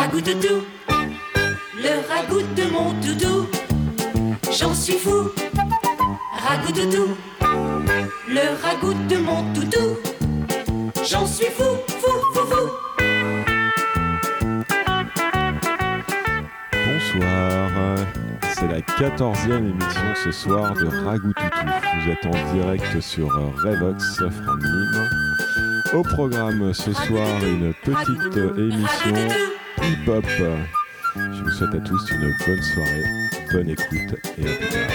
Ragout doudou, le ragout de mon doudou, j'en suis fou. Ragout doudou, le ragout de mon doudou, j'en suis fou, fou, fou, fou. Bonsoir, c'est la quatorzième émission ce soir de Ragout Toutou. Vous êtes en direct sur Revox from Nîmes. Au programme ce soir, une petite émission hip-hop. Je vous souhaite à tous une bonne soirée, bonne écoute et à plus tard.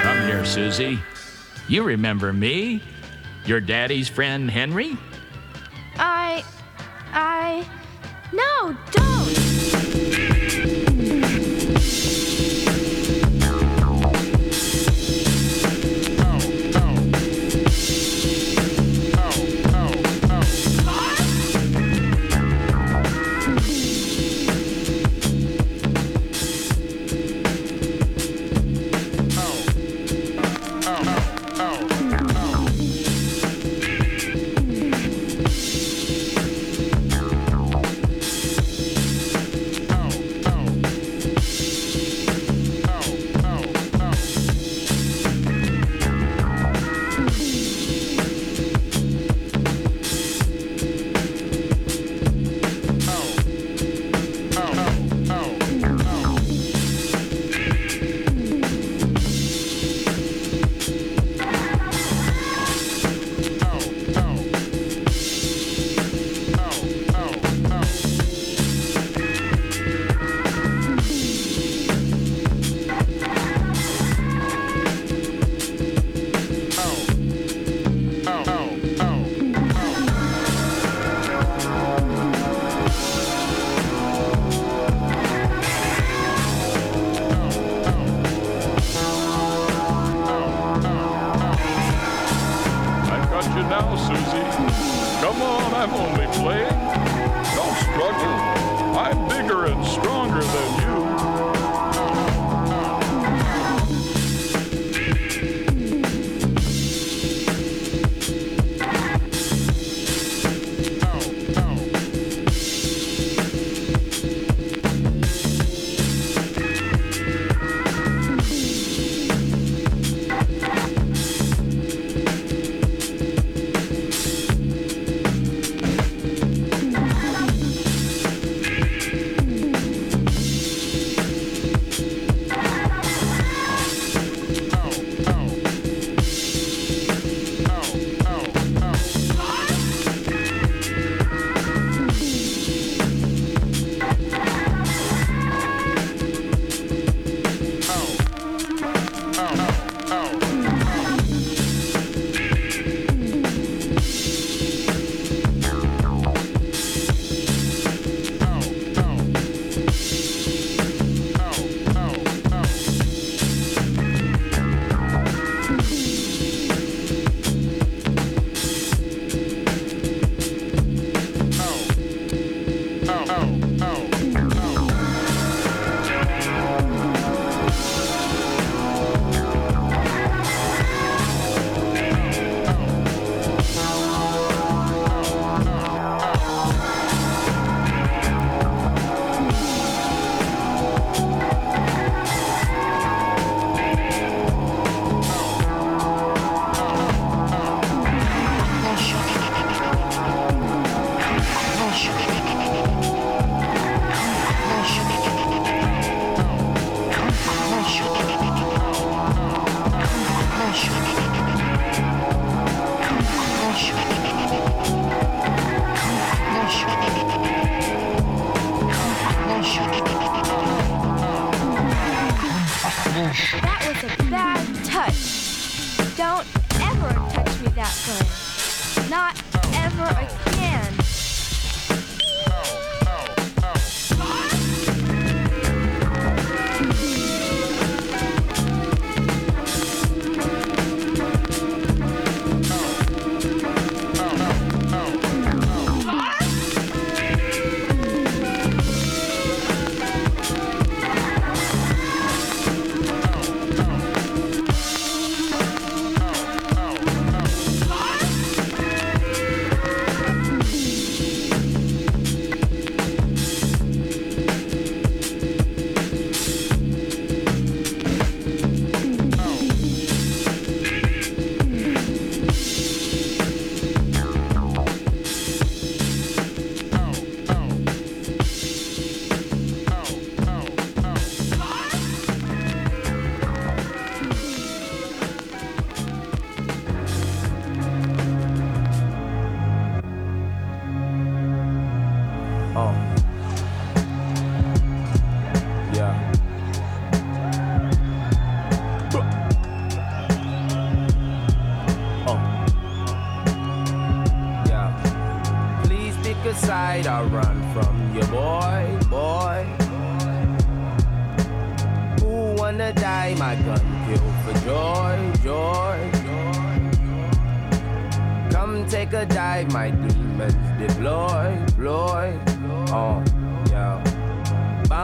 Come here, Susie. You remember me? Your daddy's friend Henry? I. I. No, don't!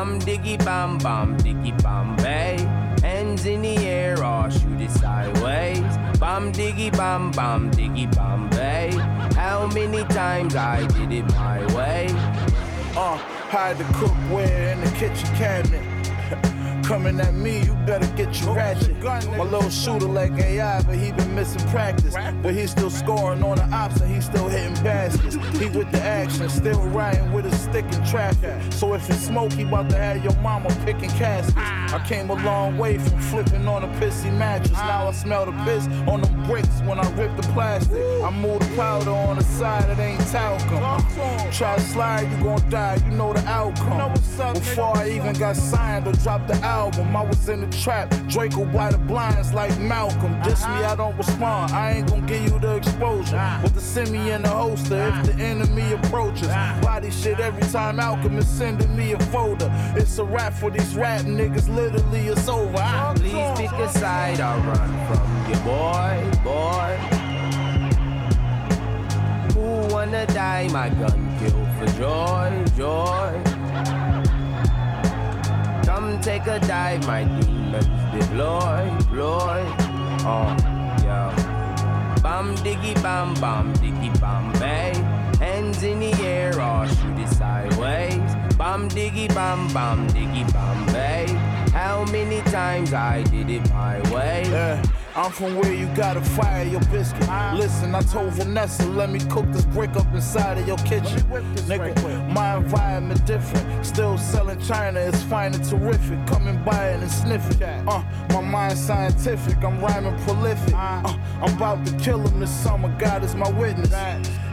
Bam diggy bam bam diggy bam bay. Hands in the air or shoot it sideways. Bam diggy bam bam diggy bam bay. How many times I did it my way? Uh, hide the cookware in the kitchen cabinet. Coming at me, you better get your ratchet. My little shooter like AI, but he been missing practice. But he still scoring on the ops and he still hitting baskets. He with the action, still riding with a stick in traffic. So if it's smoke, he about to have your mama picking caskets. I came a long way from flipping on a pissy mattress. Now I smell the piss on the bricks when I rip the plastic. I move the powder on the side, it ain't talcum. Try to slide, you gon' die, you know the outcome. Before I even got signed or dropped the album, I was in the trap. Draco by the blinds like Malcolm. Diss me, I don't respond. I ain't gon' give you the exposure. With the semi in the holster if the enemy approaches. Body shit every time Malcolm is sending me a folder. It's a rap for these rap niggas, literally it's over. I Please pick a side, I'll run from your boy, boy. Who wanna die? My gun kill for joy, joy. Take a dive, my demons deploy, deploy. Oh, yeah. Bam diggy bam bam diggy bam bay. Hands in the air or shoot it sideways. Bam diggy bam bam diggy bam bay. How many times I did it my way? Yeah, I'm from where you gotta fire your biscuit. Listen, I told Vanessa, let me cook this brick up inside of your kitchen. Nigga, my environment different. Still selling China, it's fine and terrific. Coming by it and sniff it. Uh, my mind scientific, I'm rhyming prolific. Uh, I'm about to kill him this summer, God is my witness.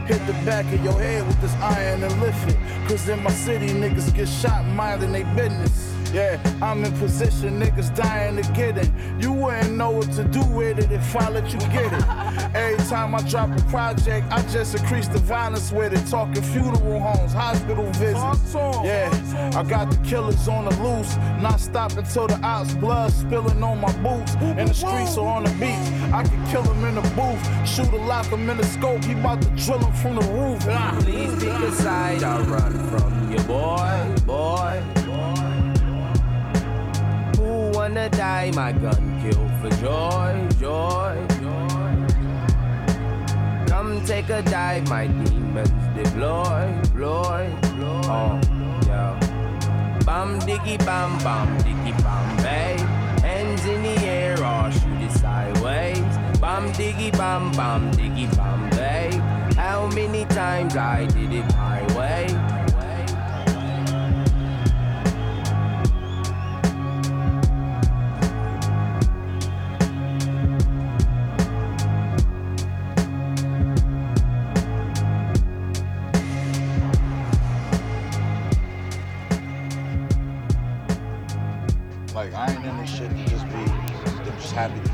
Hit the back of your head with this iron and lift it. Cause in my city, niggas get shot minding they business. Yeah, I'm in position, niggas dying to get it. You wouldn't know what to do with it if I let you get it. Every time I drop a project, I just increase the violence with it. Talking funeral homes, hospital visits. Yeah, I got the killers on the loose, not stopping till the ops blood spilling on my boots. In the streets or on the beach, I can kill him in the booth. Shoot a lock him in the scope, he about to drill him from the roof. Please pick a side, I'll run from you, boy, boy. Wanna die? My gun kill for joy, joy, joy. Come take a dive, my demons deploy, deploy, deploy. Oh, yeah. Bam diggy bam bam diggy bam bay. Hands in the air or shoot it sideways. Bam diggy bam bam diggy bam bay. How many times I did it my way? I'm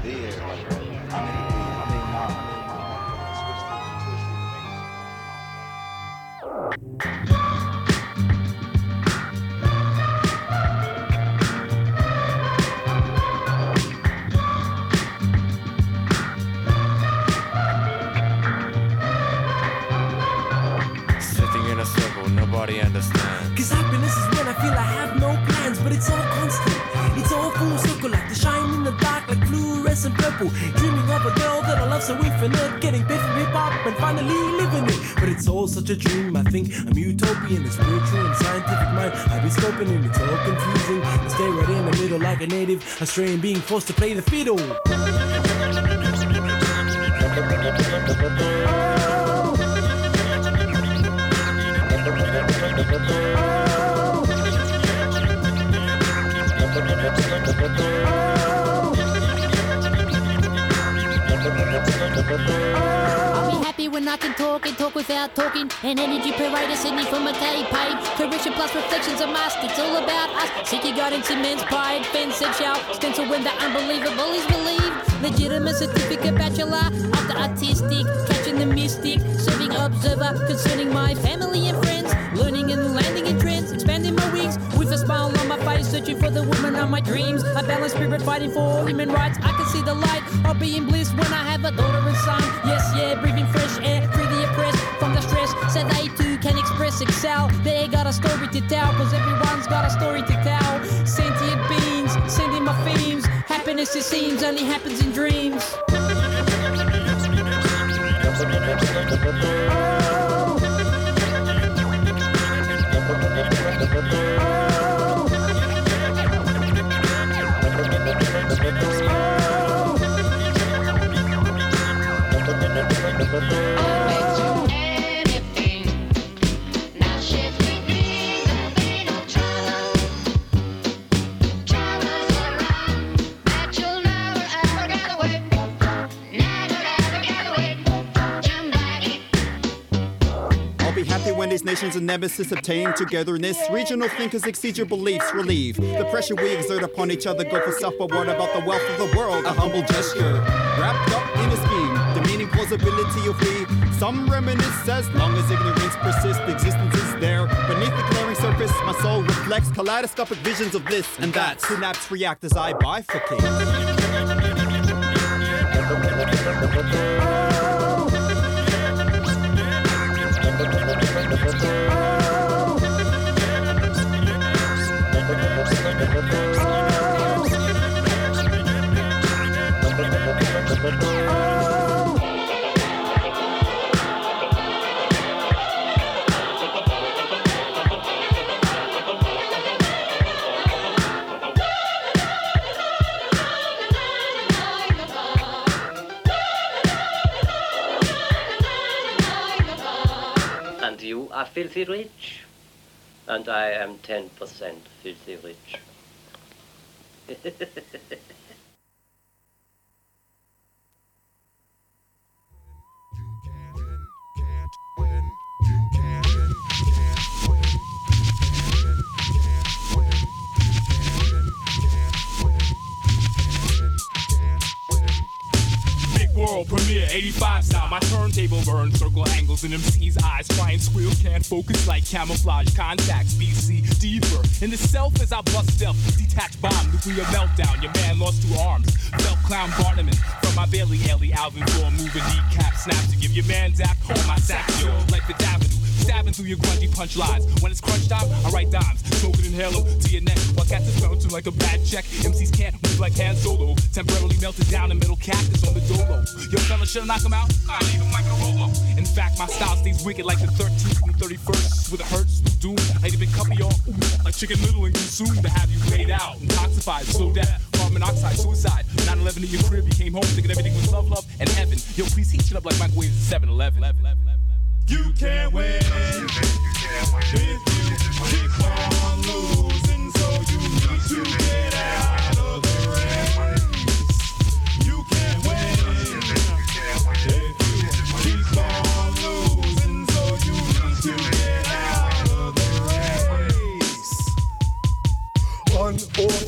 purple. Dreaming of a girl that I love so infinite, getting paid from hip hop and finally living it. But it's all such a dream. I think I'm utopian, a spiritual and scientific mind. I've been scoping and it's all confusing. I stay right in the middle like a native, Australian being forced to play the fiddle. Can talk without talking. An energy parade of Sydney from a K page. Correction plus reflections of must. It's all about us. Seek your guidance in men's pride. Fence said shall stencil when the unbelievable is believed. Legitimate certificate bachelor of the artistic. Catching the mystic. Serving observer concerning my family and friends. Learning and landing in trends, expanding my wings with a smile on my face, searching for the woman of my dreams. A balanced spirit fighting for human rights. I can see the light of being bliss when I have a daughter and son. Yes, yeah, breathing fresh air, stress. They too can express, excel. They got a story to tell, cause everyone's got a story to tell. Sentient beings, sending my themes. Happiness, it seems, only happens in dreams. I'll when these nations and nemesis obtain togetherness. Regional thinkers exceed your beliefs, relieve the pressure we exert upon each other. Go for self, what about the wealth of the world? A humble gesture wrapped up in a scheme, demeaning plausibility of we. Some reminisce as long as ignorance persists, existence is there. Beneath the glaring surface, my soul reflects kaleidoscopic visions of this and that. Synapse react as I bifurcate. Filthy rich, and I am 10% filthy rich. world premiere, 85 style. My turntable burns, circle angles in MC's eyes. Crying squeals, can't focus like camouflage. Contacts, BC, deeper. In the self as I bust stealth. Detached bomb, nuclear meltdown. Your man lost two arms. Felt clown Barnum from my Bailey Ellie Alvin floor. Moving kneecap snaps to give your man zap. Hold my sack, yo, like the Avenue. Stabbing through your grungy punch lines. When it's crunch time, I write dimes. Inhale 'em to your neck. While cats is bouncing like a bad check. MCs can't move like Han Solo. Temporarily melted down in middle cactus on the dolo. Yo, fella, should knock him out? I leave him like a Rolo. In fact, my style stays wicked like the 13th and 31st. With it hurts, doom. I even cup y'all. Like chicken little and consumed to have you laid out. Intoxified, slow death. Carbon monoxide, suicide. 9-11 in your crib, you came home thinking everything was love, love, and heaven. Yo, please heat it up like microwaves at 7-Eleven. You can't win. If you keep on losing, so you need to get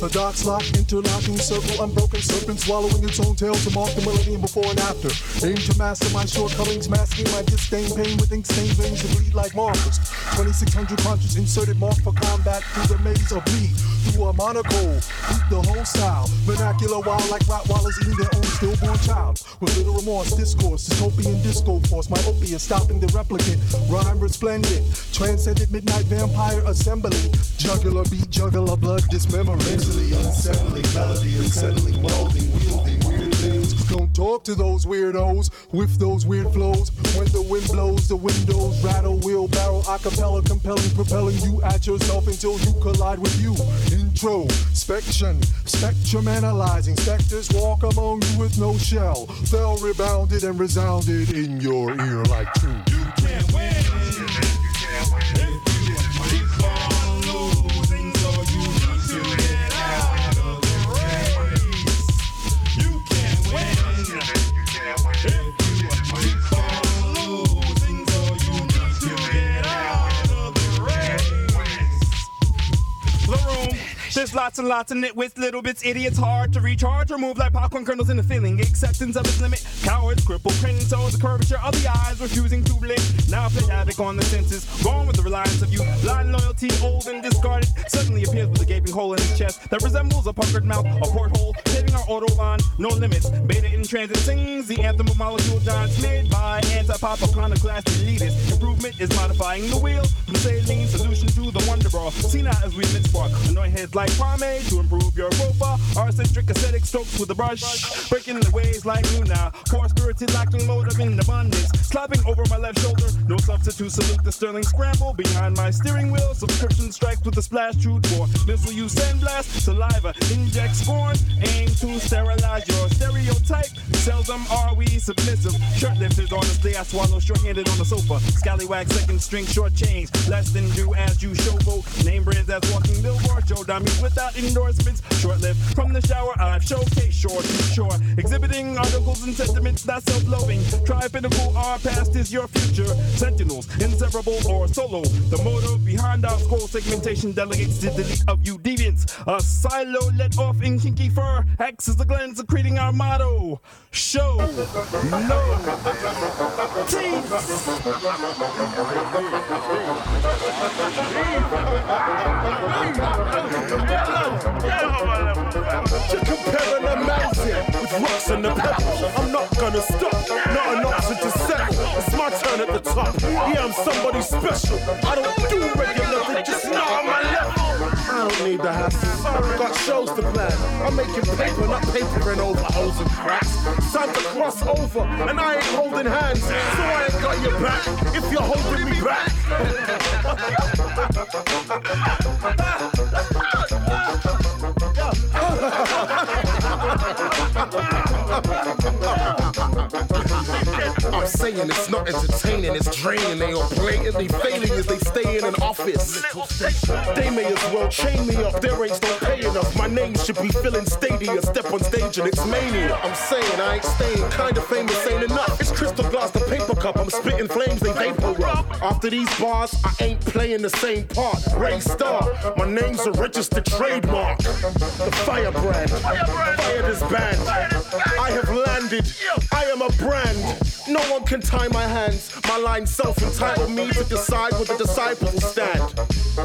Unorthodox lock, interlocking circle, unbroken serpent swallowing its own tail to mark the millennium before and after. Aim to master my shortcomings, masking my disdain, pain with ink stained veins that bleed like markers. 2600 punches inserted, marked for combat through the maze of bleed. Through a monocle, beat the whole style. Vernacular wild like Rottweilers eating their own stillborn child. With little remorse, discourse, dystopian disco force. My opiate stopping the replicant. Rhyme resplendent, transcendent midnight vampire assembly. Jugular beat, jugular blood, dismemorate. Unsettling melody, wielding weird things. Don't talk to those weirdos with those weird flows. When the wind blows, the windows rattle, wheelbarrow, acapella, compelling, propelling you at yourself until you collide with you. Introspection, spectrum analyzing. Specters walk among you with no shell. Fell rebounded and resounded in your ear like true. You can't win. There's lots and lots of nitwits, little bits, idiots, hard to recharge or move like popcorn kernels in the filling. Acceptance of its limit, cowards, crippled, cringe, toes, the curvature of the eyes, refusing to blink. Now play havoc on the senses, gone with the reliance of you. Blind loyalty, old and discarded, suddenly appears with a gaping hole in his chest that resembles a puckered mouth, a porthole, our autobahn, no limits. Beta in transit sings the anthem of molecule giants made by anti-pop iconoclast elitists. Improvement is modifying the wheel from saline solution to the wonder bra. See now as we mid spark, annoy heads like pomade to improve your profile. Arcentric aesthetic strokes with a brush, breaking the waves like Luna. Poor spirited, lacking motive in abundance. Slapping over my left shoulder, no substitute. Salute the sterling scramble behind my steering wheel. Subscription strikes with a splash true for missile you sandblast. Saliva inject scorn, aim to sterilize your stereotype. Seldom are we submissive. Shirt lifters honestly, I swallow short-handed on the sofa. Scallywag second string short change, less than do as you showboat. Name brands as walking billboard, show dummies without endorsements. Short lived from the shower, I've showcased short short, exhibiting articles and sentiments not self-loathing. Try pinnacle, our past is your future. Sentinels, inseparable or solo. The motive behind our scroll segmentation delegates the delete of you deviants. A silo let off in kinky fur acts is the gland secreting our motto. Show no You're comparing a mountain with rocks and the pebbles. I'm not gonna stop, not an option to settle. It's my turn at the top. Yeah, I'm somebody special. I don't do regular, just not on my level. Don't need the hassle. Got shows to plan. I'm making paper, not papering over holes and cracks. Time to cross over, and I ain't holding hands, so I ain't got your back. If you're holding me back. I'm saying it's not entertaining, it's draining. They are blatantly failing as they stay in an office. They may as well chain me up, their rates don't pay enough. My name should be filling stadia, step on stage and it's mania. I'm saying I ain't staying, kinda famous ain't enough. It's crystal glass, the paper cup, I'm spitting flames, they vapor up. After these bars, I ain't playing the same part. Ray Star, my name's a registered trademark. The firebrand, fire this band. I have landed, I am a brand. No one can tie my hands. My line self entitled me to decide where the disciples will stand.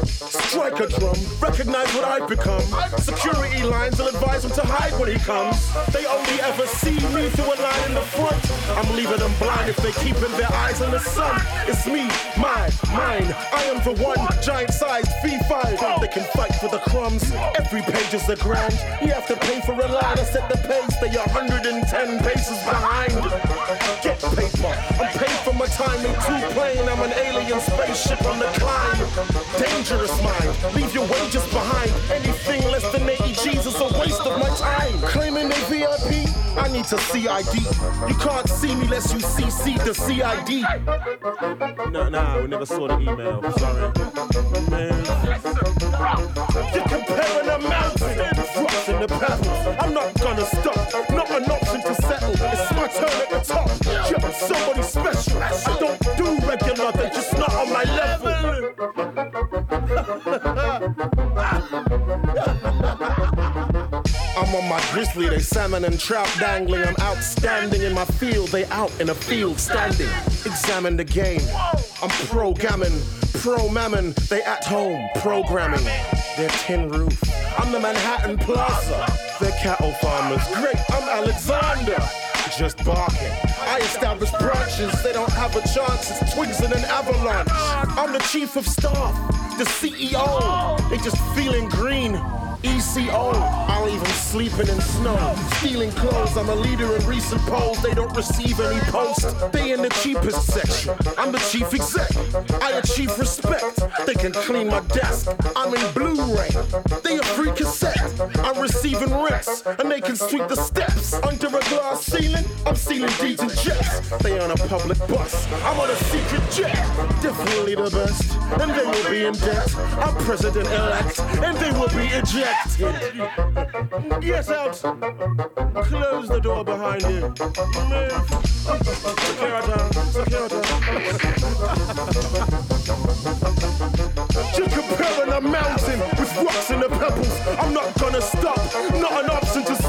Strike a drum, recognize what I've become. Security lines will advise him to hide when he comes. They only ever see me through a line in the front. I'm leaving them blind if they keeping their eyes on the sun. It's me, my, mine. I am the one, giant sized V5. They can fight for the crumbs. Every page is a grand. You have to pay for a line to set the pace. They are 110 paces behind. Get paper. I'm paid for my time in two plane. I'm an alien spaceship on the climb. Dangerous mind. Leave your wages behind. Anything less than 80 G's is a waste of my time. Claiming they VIP. I need to CID. You can't see me unless you CC the CID. No, nah, we never saw the email. Sorry. Man. You're comparing a mountain rocks and the pebbles. I'm not gonna stop. Not an option to settle. It's my turn at the top. Yeah, I'm somebody special. I don't do regular. They're just not on my level. I'm on my grizzly, they salmon and trout dangling. I'm outstanding in my field, they out in a field standing. Examine the game. I'm pro gammon, pro mammon, they at home programming. They're tin roof. I'm the Manhattan Plaza. They're cattle farmers. Great, I'm Alexander. Just barking. I establish branches, they don't have a chance. It's twigs in an avalanche. I'm the chief of staff, the CEO. They just feeling green. ECO. I'll even sleeping in snow. Stealing clothes. I'm a leader in recent polls. They don't receive any posts. They in the cheapest section. I'm the chief exec. I achieve respect. They can clean my desk. I'm in Blu-ray. They a free cassette. I'm receiving rents. And they can sweep the steps. Under a glass ceiling, I'm sealing deeds and jets. They on a public bus. I'm on a secret jet. Definitely the best. And they will be in debt. I'm president-elect. And they will be eject. Acting. Get out. Close the door behind you. Move. Security. You're comparing a mountain with rocks and the pebbles. I'm not gonna stop. Not an option to.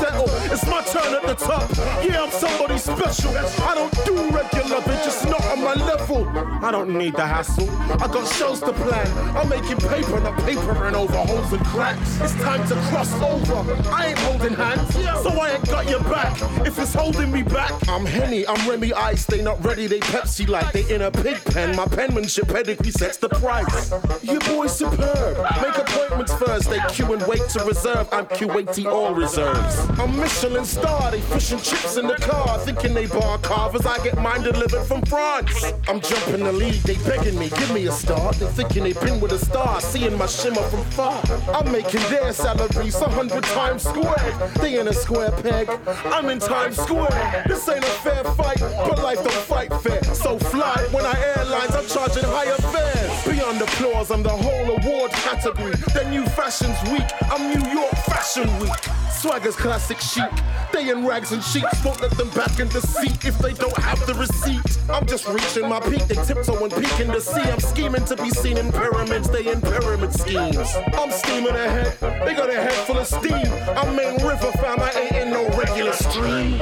It's my turn at the top. Yeah, I'm somebody special. I don't do regular, they're just not on my level. I don't need the hassle. I got shows to plan. I'm making paper, not papering over holes and cracks. It's time to cross over. I ain't holding hands, so I ain't got your back. If it's holding me back, I'm Henny, I'm Remy Ice. They not ready, they Pepsi like they in a pig pen. My penmanship pedigree sets the price. Your boy's superb. Make appointments first. They queue and wait to reserve. I'm Q80 all reserves. I'm Michelin star. They fishing chips in the car, thinking they bar carvers. I get mine delivered from France. I'm jumping the lead. They begging me, give me a start. They thinking they been with a star, seeing my shimmer from far. I'm making their salaries a hundred times squared. They in a square peg. I'm in Times Square. This ain't a fair fight, but life don't fight fair. So fly when I airlines, I'm charging higher category. Then new fashions week. I'm New York Fashion Week. Swagger's classic chic. They in rags and sheets. Won't let them back in the seat if they don't have the receipt. I'm just reaching my peak. They tiptoe and peek in the sea. I'm scheming to be seen in pyramids. They in pyramid schemes. I'm steaming ahead. They got a head full of steam. I'm main river fam. I ain't in no regular stream.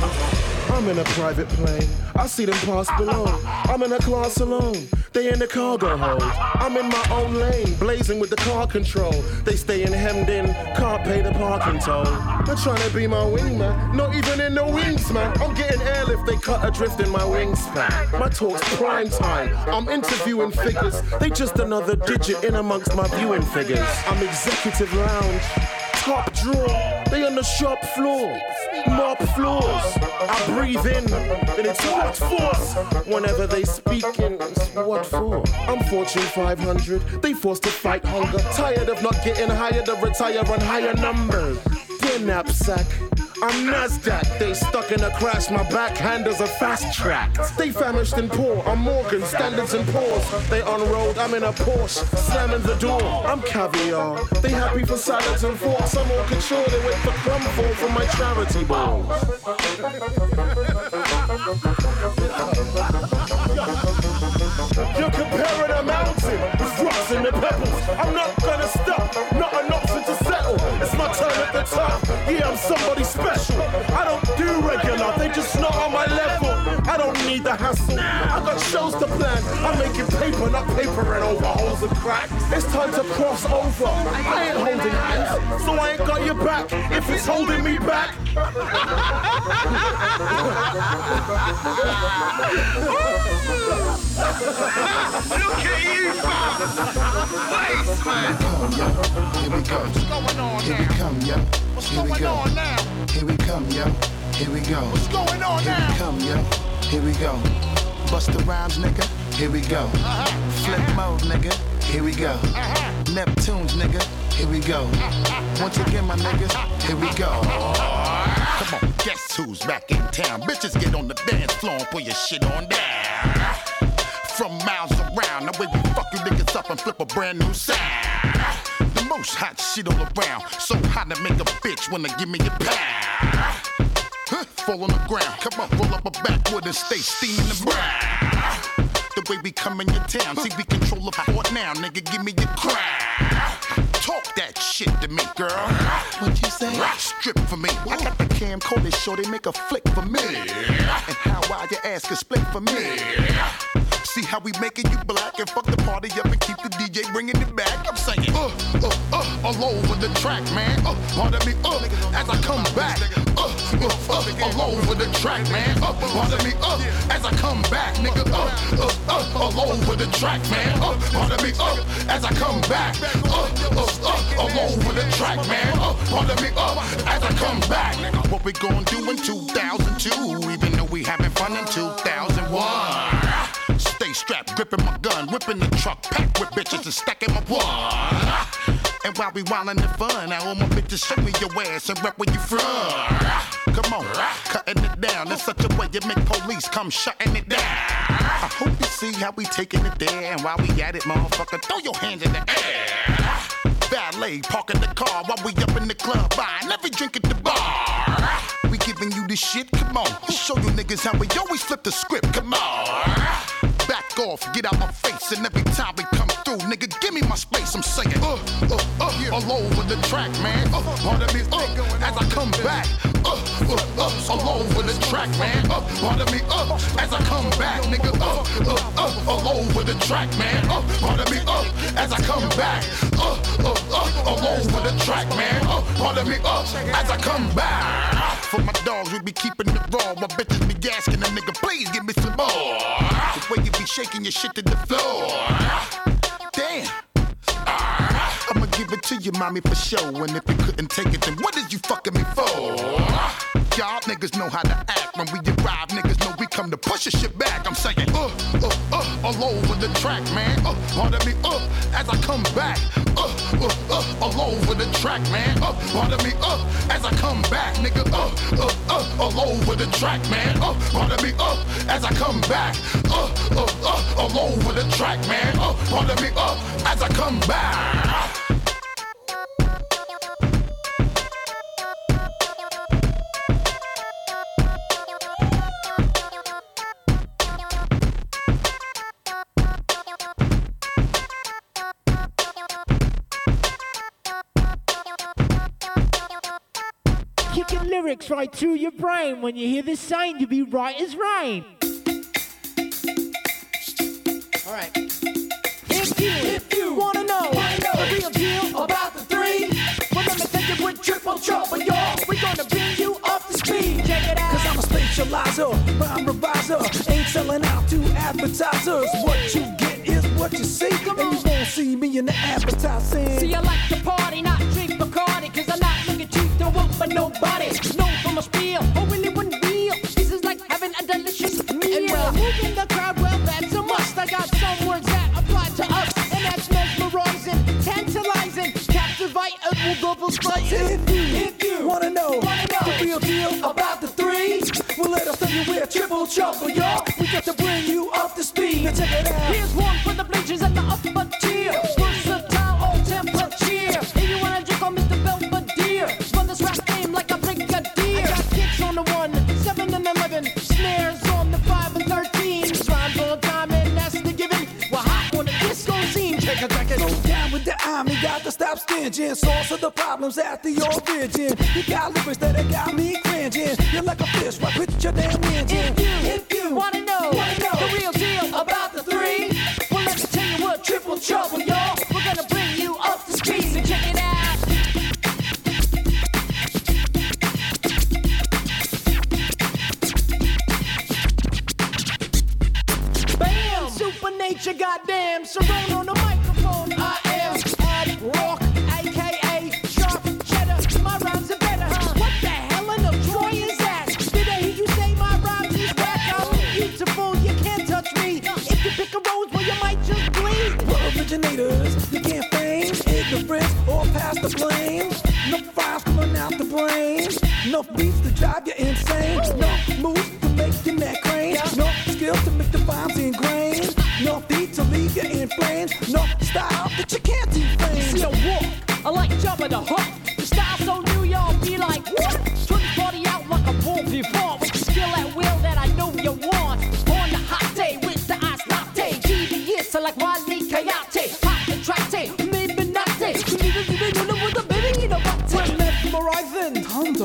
I'm in a private plane. I see them pass below. I'm in a class alone. They in the cargo hold. I'm in my own lane, blazing with the car control. They staying hemmed in, can't pay the parking toll. They're trying to be my wingman, not even in the wings, man. I'm getting airlift, they cut adrift in my wingspan. My talk's prime time. I'm interviewing figures. They just another digit in amongst my viewing figures. I'm executive lounge top drawer. They on the shop floor, mop floors. I breathe in, and it's what force. Whenever they speak in, what for? I'm Fortune 500. They forced to fight hunger. Tired of not getting hired to retire on higher numbers. Their knapsack. I'm Nasdaq. They stuck in a crash. My backhanders are fast tracked. They famished and poor. I'm Morgan. Standards and poors. They unrolled. I'm in a Porsche. Slamming the door. I'm caviar. They happy for salads and forks. I'm all control. They wait for crumb fall from my charity balls. You're comparing a mountain with rocks and the pebbles. I'm not gonna stop. Not an option to settle. It's my turn at the top. Yeah, I'm somebody special. I don't do regular. They just not on my level. I need the hassle. I got shows to plan. I'm making paper, not papering over holes and cracks. It's time to cross over. I ain't holding hands, so I ain't got your back. If it's holding me back. Look at you, Face, man. Here we go. What's going on Here now? we come, yo. What's Here we going go. on now? Here we come, yo. Here we go. What's going on Here now? we come, yo. Here we go. Busta Rhymes, nigga. Here we go. Flip mode, nigga. Here we go. Neptunes, nigga. Here we go. Once again, my niggas. Here we go. Come on, guess who's back in town? Bitches get on the dance floor and put your shit on down. From miles around, the way we fuck you niggas up and flip a brand new sound. The most hot shit all around, so hot to make a bitch wanna give me a pound. Fall on the ground, come on, roll up a backwood and stay steaming the brown. The way we come in your town, see we control the fort now, nigga, give me your crown. Talk that shit to me, girl. What you say? Strip for me. I got the camcorder, show they make a flick for me. And how wild your ass can split for me. See how we making you black and fuck the party up and keep the DJ bringing it back. I'm saying, uh, uh, uh, all over the track, man. Uh, pardon me, uh, as I come back. Uh, uh, uh, all over the track, man. Uh, pardon me, uh, as I come back, nigga. Uh, uh, uh, all over the track, man. Uh, pardon me, uh, as I come back. Uh, uh, uh, all over the track, man. Uh, pardon me, uh, as I come back. What we gonna do in 2002, even though we having fun in 2001. Stay strapped, gripping my gun, whipping the truck, packed with bitches and stacking my one. And while we wildin' the fun, I all my bitches show me your ass and rep where you from. Come on, cutting it down in such a way you make police come shutting it down. I hope you see how we taking it there, and while we at it, motherfucker, throw your hands in the air. Valet parking the car while we up in the club buying every drink at the bar. We giving you this shit, come on. Show you niggas how we always flip the script, come on. Back off, get out my face, and every time we come through, nigga, give me my space. I'm saying, uh, uh, uh, all over the track, man. Uh, part of me, uh, as I come back. Uh, uh, uh, all over the track, man. Uh, pardon me, uh, as I come back, nigga. Uh, uh, uh, all over the track, man. Uh, pardon me, uh, as I come back. Uh, uh, uh, all over the track, man. Uh, pardon me, uh, as I come back. For my dogs, we be keeping it raw. My bitches be asking a nigga, please give me some more. The way you be shaking your shit to the floor. Damn. Give it to you, mommy, for sure. And if you couldn't take it, then what is you fucking me for? Y'all niggas know how to act when we arrive. Niggas know we come to push your shit back. I'm saying, uh, uh, uh, all over the track, man. Uh, pardon me, uh, as I come back. Uh, uh, uh, all over the track, man. Uh, pardon me, uh, as I come back, nigga. Uh, uh, uh, all over the track, man. Uh, pardon me, uh, as I come back. Uh, uh, uh, all over the track, man. Uh, pardon me, uh, as I come back. Right through your brain. When you hear this sound, you'll be right as rain. All right. If you, if you wanna know, the real deal about the three, well, let me take it with triple trouble, y'all. We're gonna bring you up to speed. Check it out. Cause I'm a spatializer, rhyme reviser. Ain't selling out to advertisers. What you get is what you see. And you won't see me in the advertising. See, I like to party, not drink Bacardi, cause I'm not looking cheap, don't want for nobody. For my spiel, oh, really wouldn't deal. This is like having a delicious meal. And well, moving the crowd, well, that's a must. I got some words that apply to us, and that's mesmerizing, tantalizing, captivate, and will double spice. If you, if you wanna know, the real deal about the three, well, let us tell you we're triple trouble, y'all. We got to bring you up to speed. Now check it out. Here's stop. Source of the problems at the origin. You got lyrics that have got me cringing. You're like a fish, right with your damn engine. If you, if you wanna know, wanna know the real deal about the three, well, let me tell you what triple trouble, y'all. We're gonna bring you up to speed, so check it out. Bam! Supernature, goddamn. Surround on the microphone. I am Ad Rock, originators, you can't feign ignorance or pass the blame. No files coming out the brain. No beats to drive you insane. No moves to make your neck crane. No skills to make the bombs ingrained. No feet to leave you in flames. No style that you can't defame. See a walk, I like jumping the Hutt.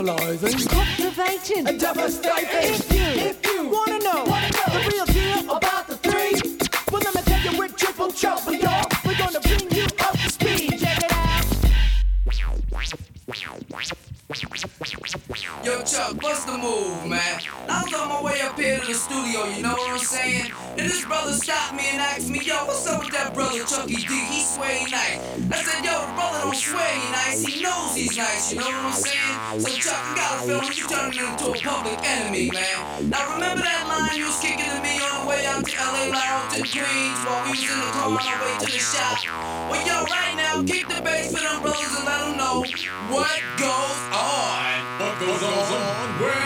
Tantalizing, Cultivating and devastating. If you, if you wanna know, the real deal about the three, well, let me tell you we're triple trouble, y'all. We're gonna bring you up to speed. Check it out. Yo, Chuck, what's the move, man? I was on my way up here to the studio, you know what I'm saying? And this brother stopped me and asked me, yo, what's up with that brother Chucky D? He sway nice. I said, yo, the brother don't sway nice. He knows he's nice, you know what I'm saying? So Chuck, got a feeling you turning into a public enemy, man. Now remember that line you was kicking to me on the way out to LA, like to Queens, while we was in the car on our way to the shop. Well, yo, right now, kick the bass for them brothers and let them know what goes on. What goes on? Where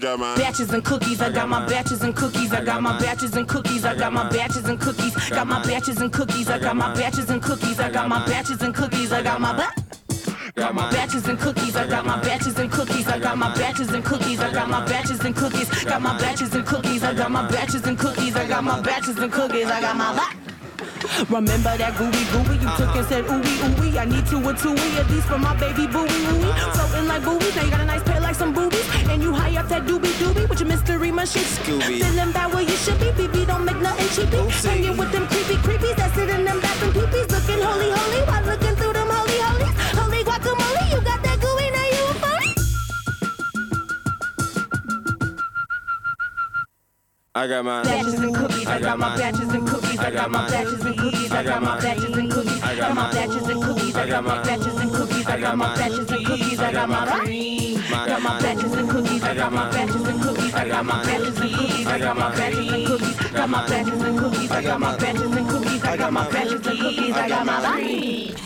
got my batches and cookies. I got my batches and cookies. I got my batches and cookies. I got my batches and cookies. Got my batches and cookies. I got my batches and cookies. I got my batches and cookies. I got my Got my batches and cookies, I got my batches and cookies, I got my batches and cookies, I got my batches and cookies, got my batches and cookies, I got my batches and cookies, I got my batches and cookies, I got my. Remember that gooey gooey you took and said ooey ooey. I need two or two at least for my baby booey. Machine. Scooby. Feeling bad where you should be. BB don't make nothing cheapy. Hanging with them creepy creepies that sit in them bathroom peepees. Looking holy holy while I got mine. Batches and cookies, I got my batches and cookies, I got my batches and cookies, I got my batches and cookies, I got my batches and cookies, I got my batches and cookies, I got my batches and cookies, I got my cream, got my batches and cookies, I got my batches and cookies, I got my batches and cookies, I got my batches and cookies, I got my batches and cookies, I got my batches and cookies, I got my batches and cookies, I got my cream.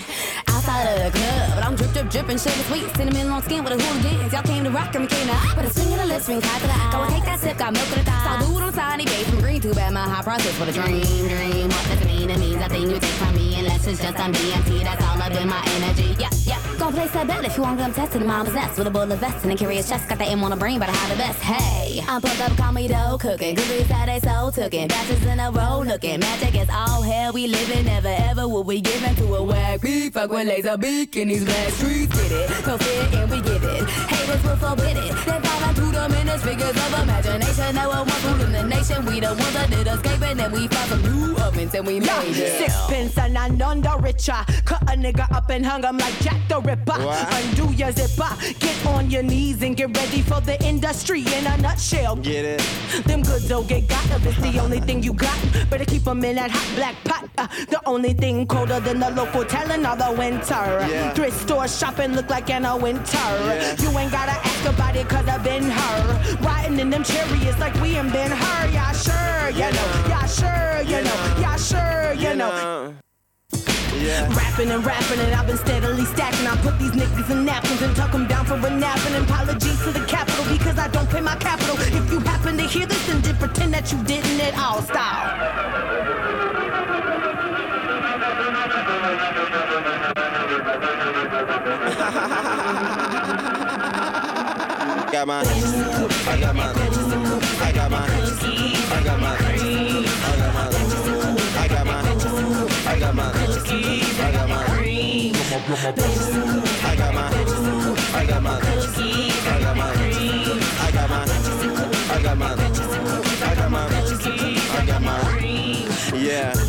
Outside of the club, but I'm drip, drip, dripping, sugar sweet, cinnamon long skin with a hooligans. Y'all came to rock and we came to But a swing in the lips, ring high to the eye. Go and take that sip, got milk in the thigh. Saw dude on tiny base from green, too bad my high process for the dream, dream. What does it mean? It means nothing you take from me unless it's just on DMT. That's all up in my energy. Yeah, yeah. Gonna place that bet if you want to come test it. I'm possessed with a bullet vest and a curious chest. Got the M on the brain, but I have the best. Hey, I'm pumped up, call me dough cooking. That they so tookin'. Batches in a row looking. Magic is all hell we living. Never ever will we give in to a whack beat. Fuck with laser beak in these black streets. Get it? Don't fit and we give it. Haters will forbid it. They fall into the minutes, figures of imagination. Now one ruling the nation. We the ones that did escaping. And we found some new ovens and we Yeah, made it. sixpence and I none the richer. Cut a nigga up and hung him like Jack the Ripper. Undo your zipper. Get on your knees and get ready for the industry in a nutshell. Get it? Them goods don't get got if it's the only thing you got. Better keep 'em in that hot black pot. Uh, the only thing colder than the local telling all the winter. Yeah. Thrift store shopping look like in a winter. Yeah. You ain't gotta ask about it cause I've been her. Riding in them chariots like we ain't been her. Yeah, sure, you know. Yeah, sure, you know. Yeah, sure, you know. Yeah. Rapping and rapping and I've been steadily stacking. I put these niggas in napkins and tuck them down for a nap. And apologies to the capital because I don't pay my capital. If you happen to hear this, then pretend that you didn't at all. Style. my bitches. I got my. I got my bitches. I got my. I got my. I got my. I got my. I got my yeah.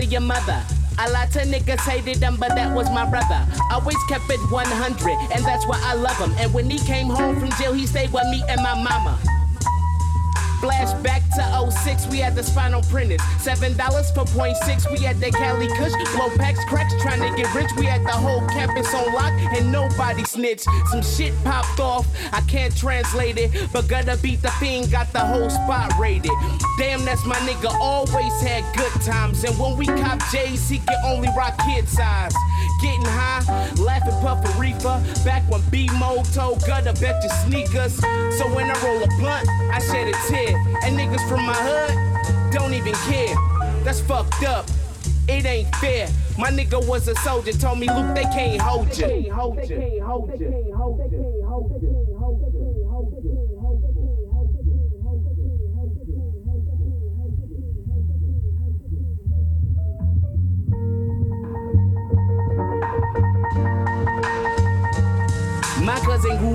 Your mother. A lot of niggas hated him, but that was my brother. Always kept it 100, and that's why I love him. And when he came home from jail, he stayed with me and my mama. Flashback to 06, we had the spinal printers. Seven dollars for point six, we had the Cali Kush. Blow packs, cracks, trying to get rich. We had the whole campus on lock, and nobody snitched. Some shit popped off, I can't translate it, but gotta beat the fiend, got the whole spot rated. Damn, that's my nigga, always had good times. And when we cop J's, he can only rock kid size. Getting high, laughing puffin' reefer. Back when B Mo told Gutter bet your sneakers. So when I roll a blunt, I shed a tear. And niggas from my hood don't even care. That's fucked up. It ain't fair. My nigga was a soldier, told me, Luke, they can't hold you. My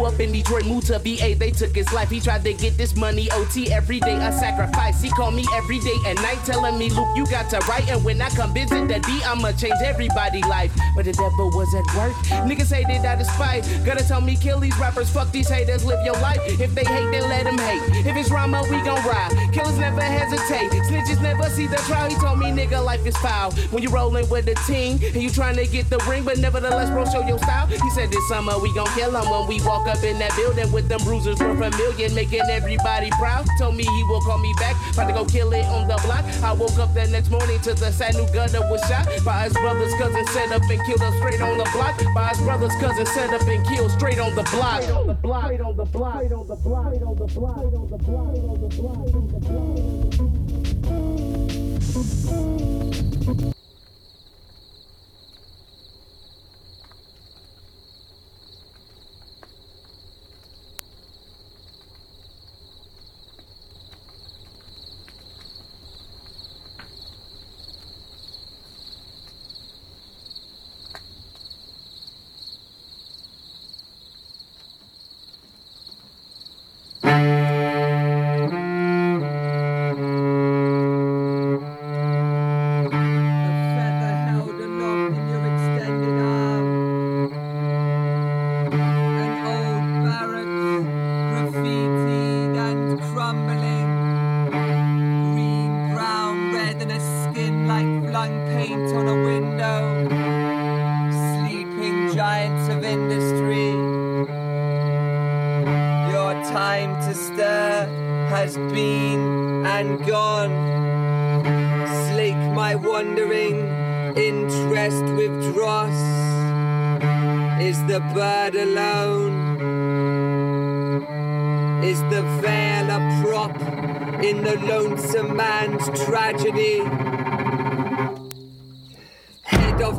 up in Detroit, moved to BA. They took his life. He tried to get this money. OT every day, a sacrifice. He called me every day and night, telling me, Luke, you got to write. And when I come visit the D, I'ma change everybody's life. But the devil was at work. Niggas hated out of spite. Gotta tell me, kill these rappers, fuck these haters, live your life. If they hate, then let them hate. If it's drama, we gon' ride. Killers never hesitate. Snitches never see the trial. He told me, nigga, life is foul. When you rollin' with the team and you trying to get the ring, but nevertheless, bro, show your style. He said this summer we gon' kill kill 'em when we walk up in that building with them bruisers worth a million, making everybody proud. Told me he will call me back, about to go kill it on the block. I woke up that next morning to the sad new gunner was shot by his brother's cousin, set up and killed him straight on the block. By his brother's cousin, set up and killed straight on the block. Straight on the block, straight on the block, straight on the block, straight on the block, straight on the block, straight on the block, straight on the block. Slake my wandering interest with dross. Is the bird alone? Is the veil a prop in the lonesome man's tragedy?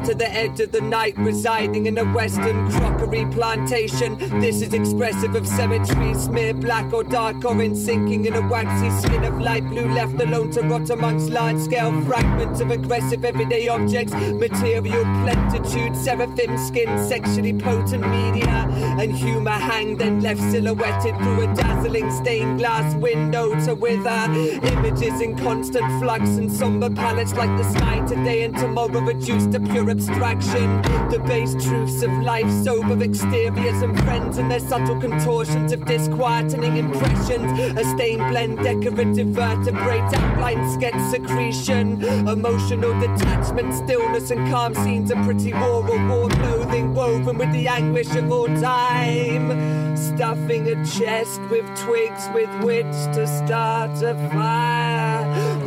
To the edge of the night, residing in a western crockery plantation. This is expressive of cemetery, smeared black or dark orange, sinking in a waxy skin of light blue, left alone to rot amongst large scale fragments of aggressive everyday objects, material plentitude, seraphim skin, sexually potent media, and humor hanged and left silhouetted through a dazzling stained glass window to wither. Images in constant flux and somber palettes like the sky today and tomorrow reduced to pure abstraction. The base truths of life, sober exteriors and friends and their subtle contortions of disquieting impressions. A stained blend, decorative vertebrate, outline sketch secretion. Emotional detachment, stillness and calm scenes of pretty or war clothing woven with the anguish of all time. Stuffing a chest with twigs with which to start a fire.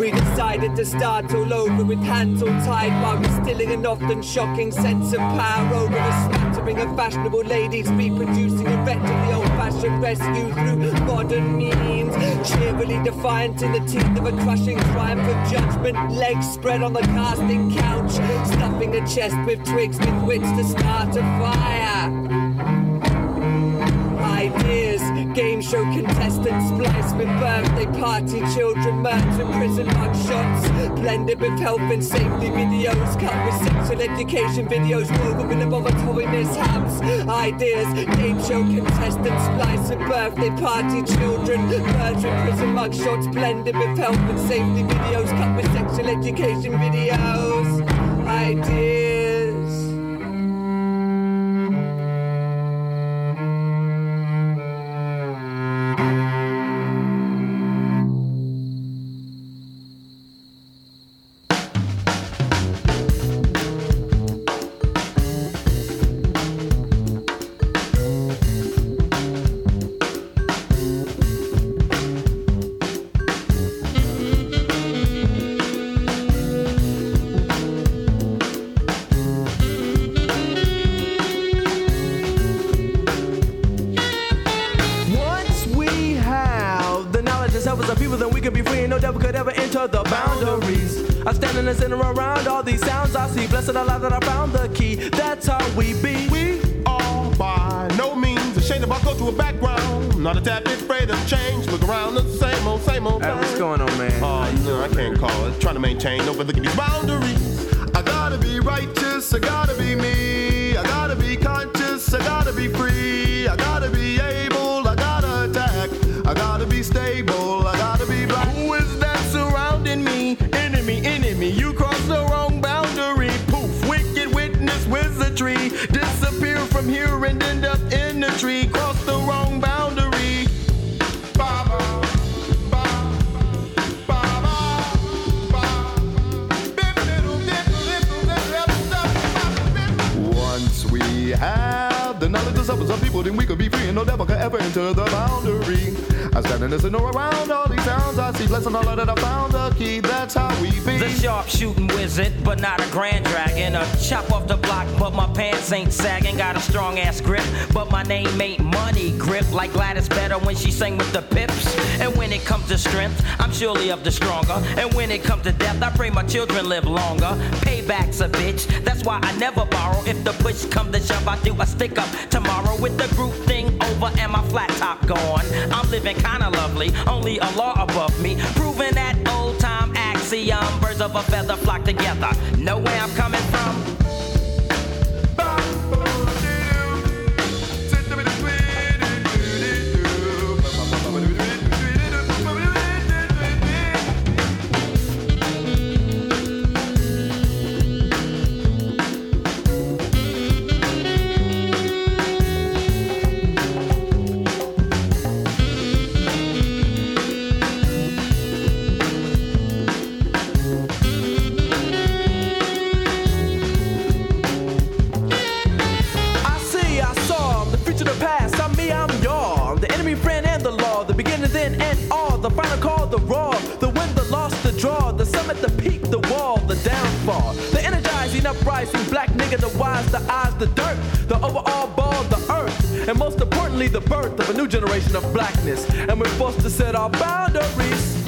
We decided to start all over with hands all tied while distilling an often shocking sense of power over a smattering of fashionable ladies reproducing a relatively old-fashioned rescue through modern means. Cheerily defiant in the teeth of a crushing triumph of judgment, legs spread on the casting couch, stuffing a chest with twigs with which to start a fire. Ideas, game show contestants splice with birthday party children, murder, prison mug shots, blended with health and safety videos, cut with sexual education videos, woven with laboratory mishaps. Ideas, game show contestants splice with birthday party children, murder, prison mug shots, blended with health and safety videos, cut with sexual education videos. Maintain, overlook these boundaries. People, then we could be free free. No devil can ever enter the boundary. I stand and listen around all these sounds I see. Blessing all that I found the key. That's how we be. The sharpshooting wizard, but not a grand dragon. A chop off the block, but my pants ain't sagging. Got a strong ass grip, but my name ain't money grip. Like Gladys better when she sang with the. And when it comes to strength, I'm surely of the stronger. And when it comes to death, I pray my children live longer. Payback's a bitch, that's why I never borrow. If the push come to shove, I do a stick up tomorrow with the group thing over and my flat top gone. I'm living kinda lovely, only a law above me, proving that old time axiom. Birds of a feather flock together. Know where I'm coming summit, the peak, the wall, the downfall. The energizing, uprising, black nigga, the wise, the eyes, the dirt. The overall ball, the earth. And most importantly, the birth of a new generation of blackness. And we're forced to set our boundaries.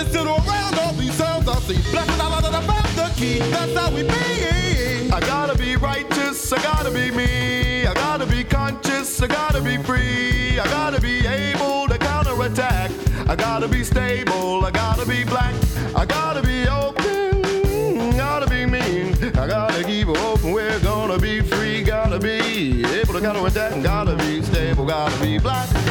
I in around all these sounds I see. Blasting all that I found the key. That's how we be. I gotta be righteous. I gotta be me. I gotta be conscious. I gotta be free. I gotta be able to counterattack. I gotta be stable. I gotta be black. I gotta be open. Gotta be mean. I gotta keep open. We're gonna be free. Gotta be able to counterattack. Gotta be stable. Gotta be black.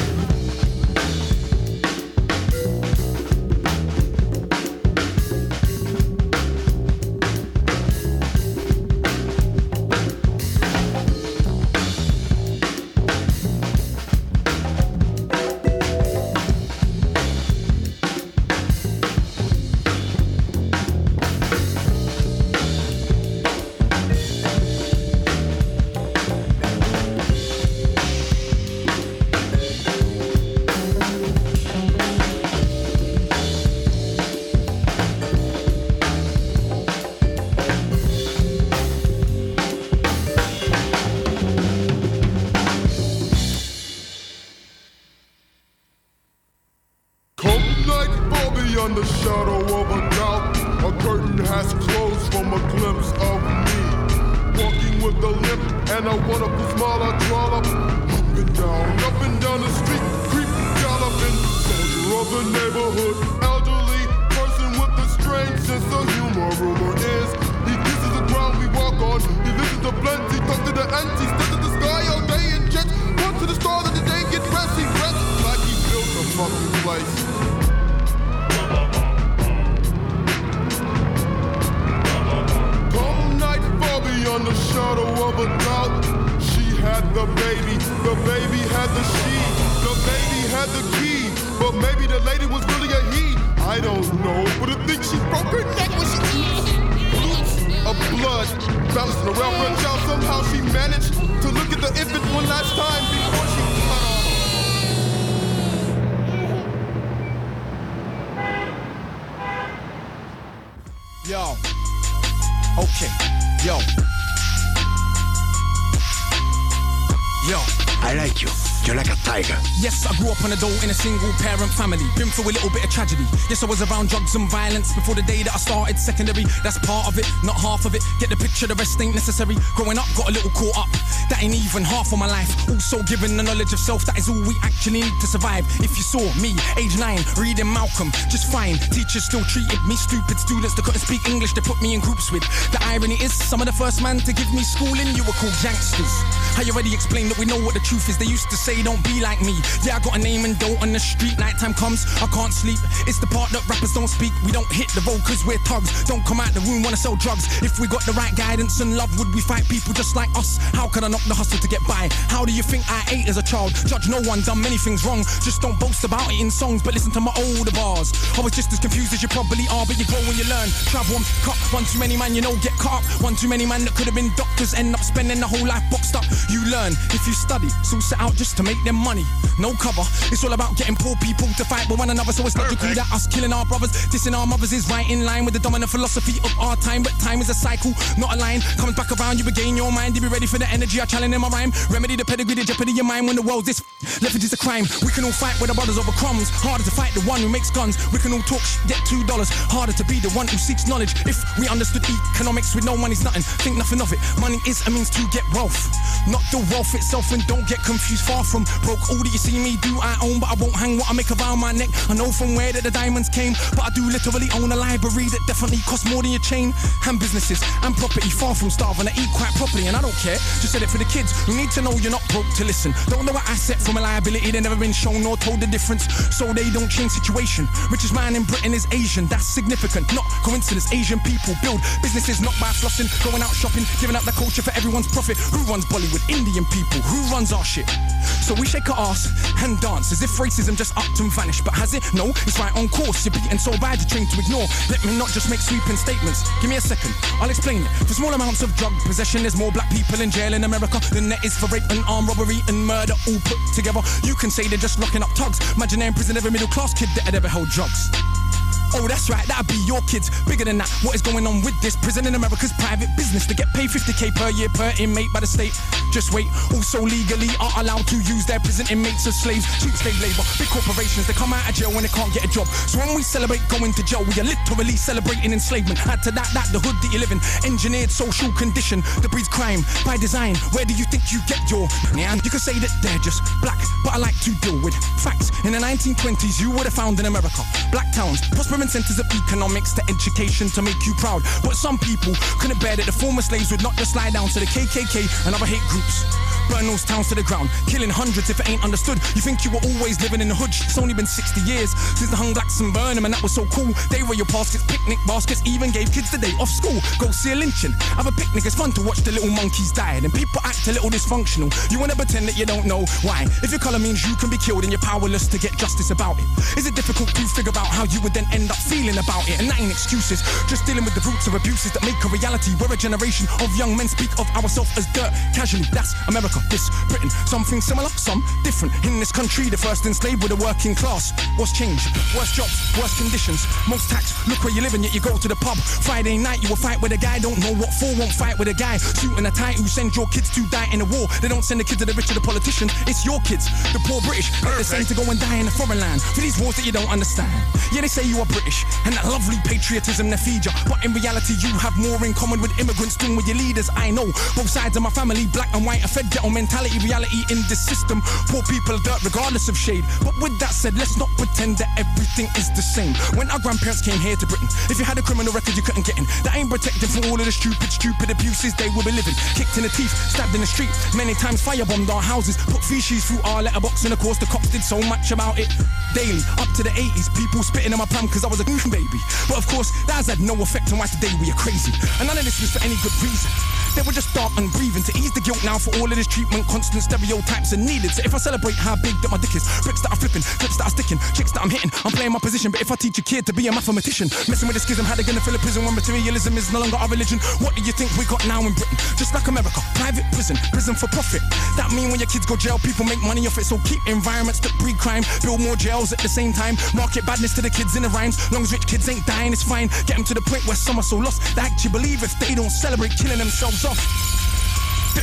Single parent family. Been through a little bit of tragedy. Yes, I was around drugs and violence before the day that I started secondary. That's part of it, not half of it. Get the picture, the rest ain't necessary. Growing up, got a little caught up. That ain't even half of my life. Also given the knowledge of self, that is all we actually need to survive. If you saw me, age nine, reading Malcolm, just fine. Teachers still treated me stupid. Students that couldn't speak English, they put me in groups with. The irony is, some of the first man to give me schooling, you were called youngsters. I already explained that we know what the truth is. They used to say, don't be like me. Yeah, I got a name and dough on the street. Nighttime comes, I can't sleep. It's the part that rappers don't speak. We don't hit the road cause we're thugs. Don't come out the room, wanna sell drugs. If we got the right guidance and love, would we fight people just like us? How could I knock the hustle to get by? How do you think I ate as a child? Judge no one, done many things wrong. Just don't boast about it in songs, but listen to my older bars. I was just as confused as you probably are, but you grow when you learn. Travel and cut. One too many man, you know, get caught. One too many man that could have been doctors, end up spending the whole life boxed up. You learn if you study, so set out just to make them money. No cover. It's all about getting poor people to fight with one another, so it's logical that us killing our brothers, dissing our mothers is right in line with the dominant philosophy of our time. But time is a cycle, not a line. Comes back around, you regain your mind. You be ready for the energy I challenge in my rhyme. Remedy the pedigree, the jeopardy your mind when the world's this leverage is a crime. We can all fight with our brothers over crumbs. Harder to fight the one who makes guns. We can all talk sh- get two dollars. Harder to be the one who seeks knowledge. If we understood economics with no money's nothing, think nothing of it. Money is a means to get wealth, not the wealth itself. And don't get confused. Far from broke. All that you see me do, I own, but I won't hang what I make around my neck. I know from where that the diamonds came, but I do literally own a library that definitely costs more than your chain. And businesses and property, far from starving. I eat quite properly, and I don't care. Just said it for the kids. You need to know you're not broke to listen. Don't know an asset from a liability. They never been shown or told the difference, so they don't change situation. Richest man in Britain is Asian. That's significant, not coincidence. Asian people build businesses not by flossing, going out shopping, giving up the culture for everyone's profit. Who runs Bollywood? Indian people. Who runs our shit? So we shake our ass and dance as if racism just upped and vanished. But has it? No, it's right on course. You're beaten so bad you're trained to ignore. Let me not just make sweeping statements. Give me a second, I'll explain it. For small amounts of drug possession, there's more black people in jail in America than there is for rape and armed robbery and murder all put together. You can say they're just locking up thugs. Imagine they're every middle class kid that had ever held drugs. Oh, that's right, that'd be your kids. Bigger than that, what is going on with this? Prison in America's private business. They get paid 50k per year per inmate by the state. Just wait, also legally are allowed to use their prison inmates as slaves. Cheap slave labor, big corporations, they come out of jail when they can't get a job. So when we celebrate going to jail, we are literally celebrating enslavement. Add to that, that the hood that you live in, engineered social condition that breeds crime by design. Where do you think you get your man? You can say that they're just black, but I like to deal with facts. In the 1920s, you would have found in America black towns, prospering centers of economics to education to make you proud. But some people couldn't bear that the former slaves would not just lie down to the KKK and other hate groups. Burn those towns to the ground, killing hundreds if it ain't understood. You think you were always living in the hood? It's only been 60 years since the hung blacks and burn 'em, and that was so cool. They were your baskets, picnic baskets, even gave kids the day off school. Go see a lynching, have a picnic. It's fun to watch the little monkeys die, and people act a little dysfunctional. You wanna pretend that you don't know why? If your color means you can be killed and you're powerless to get justice about it, is it difficult to figure out how you would then end up feeling about it? And that ain't excuses, just dealing with the roots of abuses that make a reality. We're a generation of young men speak of ourselves as dirt casually. That's America, this Britain. Something similar, some different. In this country, the first enslaved were the working class. What's changed? Worse jobs, worse conditions, most tax. Look where you live and yet you go to the pub. Friday night, you will fight with a guy, don't know what for, won't fight with a guy. And a tie who send your kids to die in a war. They don't send the kids to the rich or the politician, it's your kids, the poor British. Let the same to go and die in a foreign land for these wars that you don't understand. Yeah, they say you are British and that lovely patriotism they feed ya. But in reality, you have more in common with immigrants than with your leaders. I know both sides of my family, black and white, a fed ghetto mentality, reality in this system. Poor people are dirt regardless of shade. But with that said, let's not pretend that everything is the same. When our grandparents came here to Britain, if you had a criminal record, you couldn't get in. That ain't protected from all of the stupid, stupid abuses they will be living. Kicked in the teeth, stabbed in the street, many times firebombed our houses, put feces through our letterbox, and of course the cops did so much about it. Daily, up to the 80s, people spitting in my palm because I was a goon baby. But of course, that has had no effect on why today we are crazy. And none of this was for any good reason. They were just start and breathing to ease the guilt now for all of this treatment. Constant stereotypes are needed. So if I celebrate how big that my dick is, bricks that I'm flipping, clips that I'm sticking, chicks that I'm hitting, I'm playing my position. But if I teach a kid to be a mathematician, messing with the schism, how they gonna fill a prison when materialism is no longer our religion? What do you think we got now in Britain? Just like America, private prison, prison for profit. That mean when your kids go jail, people make money off it. So keep environments that breed crime, build more jails at the same time. Market badness to the kids in the rhymes. Long as rich kids ain't dying, it's fine. Get them to the point where some are so lost they actually believe if they don't celebrate killing themselves off.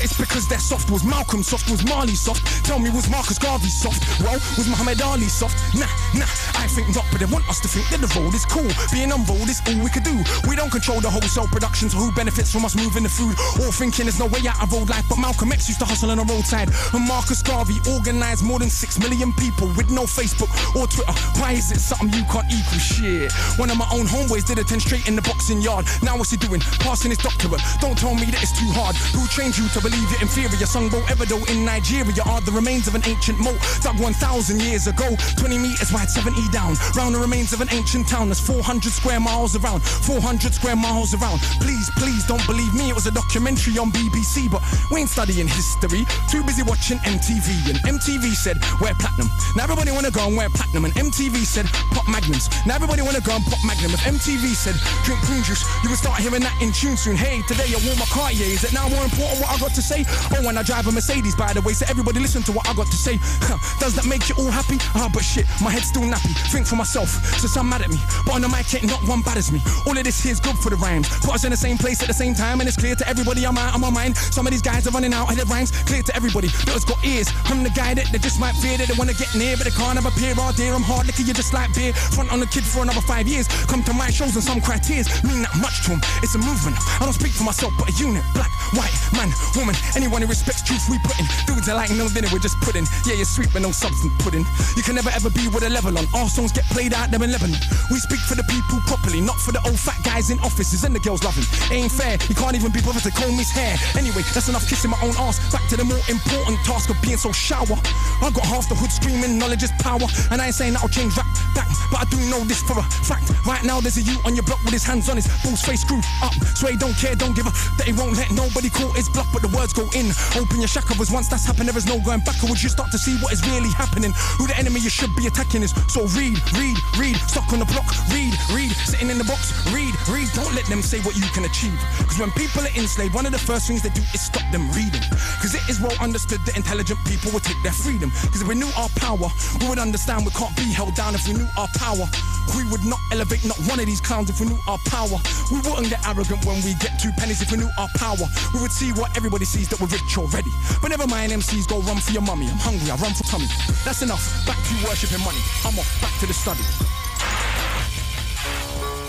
It's because they're soft. Was Malcolm soft? Was Marley soft? Tell me, was Marcus Garvey soft? Well, was Muhammad Ali soft? Nah, nah, I think not, but they want us to think that the road is cool. Being on road is all we could do. We don't control the wholesale production, so who benefits from us moving the food? All thinking there's no way out of road life, but Malcolm X used to hustle on the roadside. And Marcus Garvey organized more than six million people with no Facebook or Twitter. Why is it something you can't equal? Shit. One of my own homeboys did a 10 straight in the boxing yard. Now what's he doing? Passing his doctorate. Don't tell me that it's too hard. Who trained you to believe you're inferior. Sungbo Eredo in Nigeria are the remains of an ancient moat dug 1,000 years ago. 20 meters wide, 70 down. Round the remains of an ancient town that's 400 square miles around. 400 square miles around. Please, please don't believe me. It was a documentary on BBC, but we ain't studying history. Too busy watching MTV. And MTV said, wear platinum. Now everybody wanna go and wear platinum. And MTV said, pop magnums. Now everybody wanna go and pop magnum. If MTV said, drink prune juice, you will start hearing that in tune soon. Hey, today I wore my Cartier. Is it now more important what I got to say? Oh, when I drive a Mercedes, by the way. So everybody listen to what I got to say. Huh, Does that make you all happy? Ah, but shit, my head's still nappy. Think for myself, so some mad at me. But on the mic, ain't not one as me. All of this here's good for the rhymes. Put us in the same place at the same time, and it's clear to everybody I'm out of my mind. Some of these guys are running out of their rhymes. Clear to everybody that has got ears. I'm the guy that they just might fear that they wanna get near, but they can't have a peer all day. I'm hard liquor, you just like beer. Front on the kid for another five years. Come to my shows and some criteria mean that much to them. It's a movement. I don't speak for myself, but a unit. Black, white, man, woman. Anyone who respects truth, we put in. Dudes are like no dinner, we're just pudding. Yeah, you're sweet, but no substance pudding. You can never ever be with a level on. Our songs get played out there in Lebanon. We speak for the people properly, not for the old fat guys in offices and the girls loving. Ain't fair, you can't even be bothered to comb his hair. Anyway, that's enough kissing my own ass. Back to the more important task of being so shower. I got half the hood screaming, knowledge is power. And I ain't saying that'll change rap back, but I do know this for a fact. Right now, there's a you on your block with his hands on his balls face screwed up. So don't care, don't give a that he won't let nobody call his bluff, but the words go in. Open your shackles once that's happened, there is no going back. Or would you start to see what is really happening? Who the enemy you should be attacking is. So read, read, read, stuck on the block, read, read, sitting in the box, read, read. Don't let them say what you can achieve. Cause when people are enslaved, one of the first things they do is stop them reading. Cause it is well understood that intelligent people will take their freedom. Cause if we knew our power, we would understand we can't be held down if we knew our power. We would not elevate not one of these clowns if we knew our power. We wouldn't get arrogant when we get two pennies if we knew our power. We would see what everybody sees that we're rich already. But never mind, MCs go run for your mummy. I'm hungry, I run for tummy. That's enough. Back to worshipping money. I'm off, back to the study.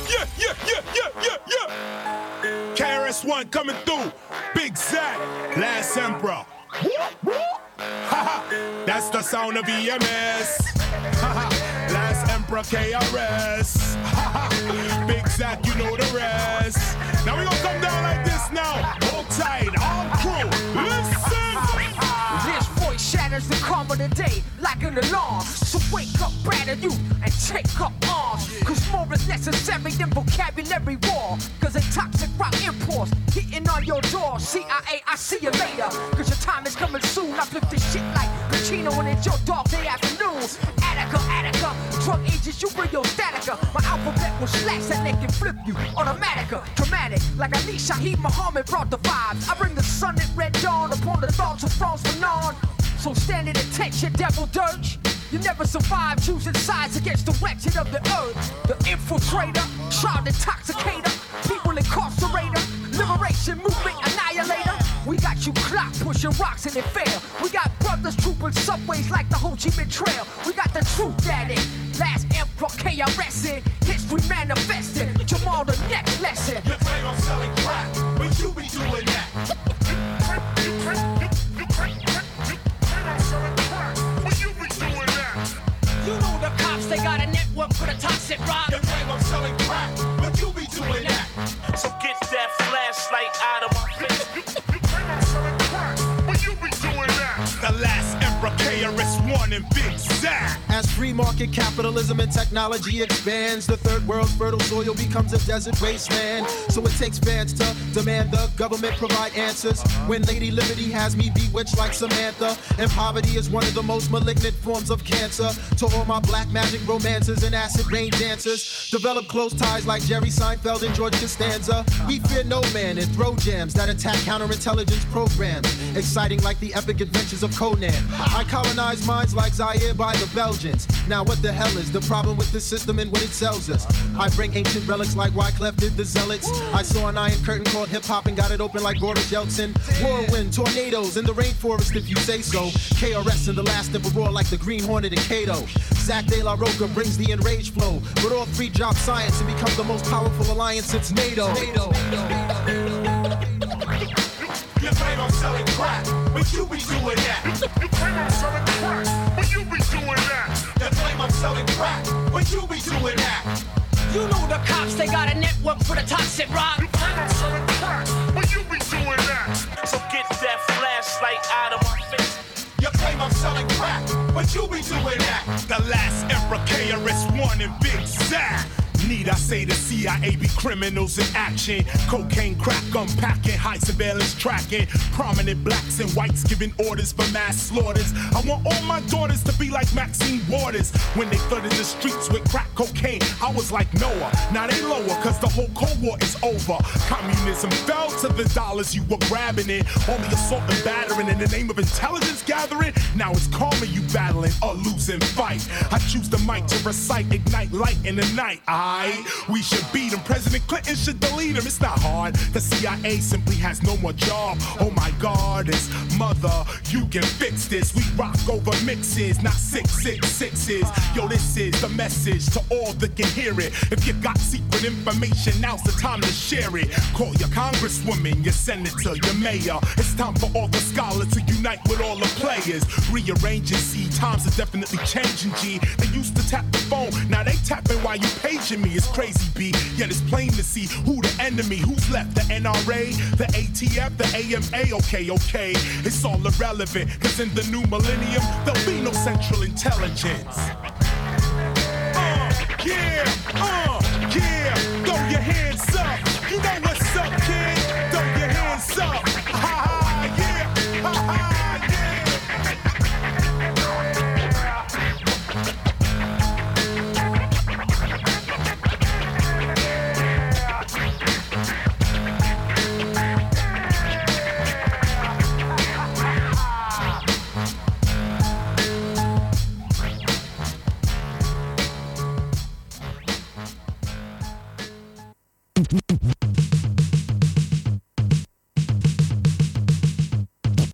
Yeah, yeah, yeah, yeah, yeah, yeah. KRS-One coming through. Big Zack, Last Emperor. That's the sound of EMS. Last Emperor KRS. Big Zack, you know the rest. Now we gonna come down like this now. Hold tight, shatters the calm of the day like an alarm. So wake up, batter you, and take up arms. Cause more is necessary than vocabulary war. Cause a toxic rock imports hitting on your door. CIA, I see you later. Cause your time is coming soon. I flip this shit like Pacino and it's your dog day afternoons. Attica, Attica, drug agents, you bring your statica. My alphabet will slash and they can flip you. Automatica, dramatic, like Ali Shaheed Muhammad brought the vibes. I bring the sun at red dawn upon the thoughts of Frantz Fanon. So stand at attention, devil dirge. You never survive choosing sides against the wretched of the earth. The infiltrator, child intoxicator, people incarcerator, liberation movement annihilator. We got you clock pushing rocks and it fail. We got brothers trooping subways like the Ho Chi Minh Trail. We got the truth that it. Last emperor KRS in history manifested. Jamal the next lesson. You claim I'm selling crack, but you be doing that. The cops, they got a network for the toxic rock. You claim I'm selling crack, but you be doing that. So get that flashlight out of my face. You, claim I'm selling crack, but you be doing that. The last Emperor KRS-One and Big Zack. As free market capitalism and technology expands, the third world's fertile soil becomes a desert wasteland. So it takes fans to demand the government provide answers. When Lady Liberty has me bewitched like Samantha, and poverty is one of the most malignant forms of cancer. To all my black magic romances and acid rain dancers, develop close ties like Jerry Seinfeld and George Costanza. We fear no man and throw jams that attack counterintelligence programs, exciting like the epic adventures of Conan. I colonize minds like Zaire by the Belgians. Now what the hell is the problem with the system and what it sells us? I bring ancient relics like Wyclef did the Zealots. I saw an iron curtain called hip hop and got it open like Boris Yeltsin. Whirlwind, tornadoes in the rainforest if you say so. KRS in the last emperor like the Green Hornet and Kato. Zack de la Rocha brings the enraged flow. But all three drop science and become the most powerful alliance since NATO. You plan on selling crack, but you be doing that. You plan on selling crack, but you be doing that. You claim I'm selling crack, but you be doing that. You know the cops, they got a network for the toxic rock. You plan on selling crack, but you be doing that. So get that flashlight out of my face. You claim I'm selling crack, but you be doing that. The last era KRS-One and Big Zack. Need I say the CIA be criminals in action? Cocaine, crack, unpacking, high surveillance tracking. Prominent blacks and whites giving orders for mass slaughters. I want all my daughters to be like Maxine Waters. When they flooded the streets with crack cocaine, I was like Noah. Now they lower, cause the whole Cold War is over. Communism fell to the dollars you were grabbing it. Only assault and battering in the name of intelligence gathering. Now it's karma you battling a losing fight. I choose the mic to recite, ignite light in the night. Ah, I we should beat him. President Clinton should delete him. It's not hard. The CIA simply has no more job. Oh my God, it's mother. You can fix this. We rock over mixes, not six six sixes. Yo, this is the message to all that can hear it. If you got secret information, now's the time to share it. Call your congresswoman, your senator, your mayor. It's time for all the scholars to unite with all the players. Rearranging, see, times are definitely changing. G. They used to tap the phone, now they tapping while you paging me. It's crazy, B. Yet it's plain to see who the enemy, who's left. The NRA, the ATF, the AMA. Okay, okay. It's all irrelevant, cause in the new millennium, there'll be no central intelligence. Uh, yeah, uh, yeah. Throw your hands up. You know what's up, kid. Throw your hands up.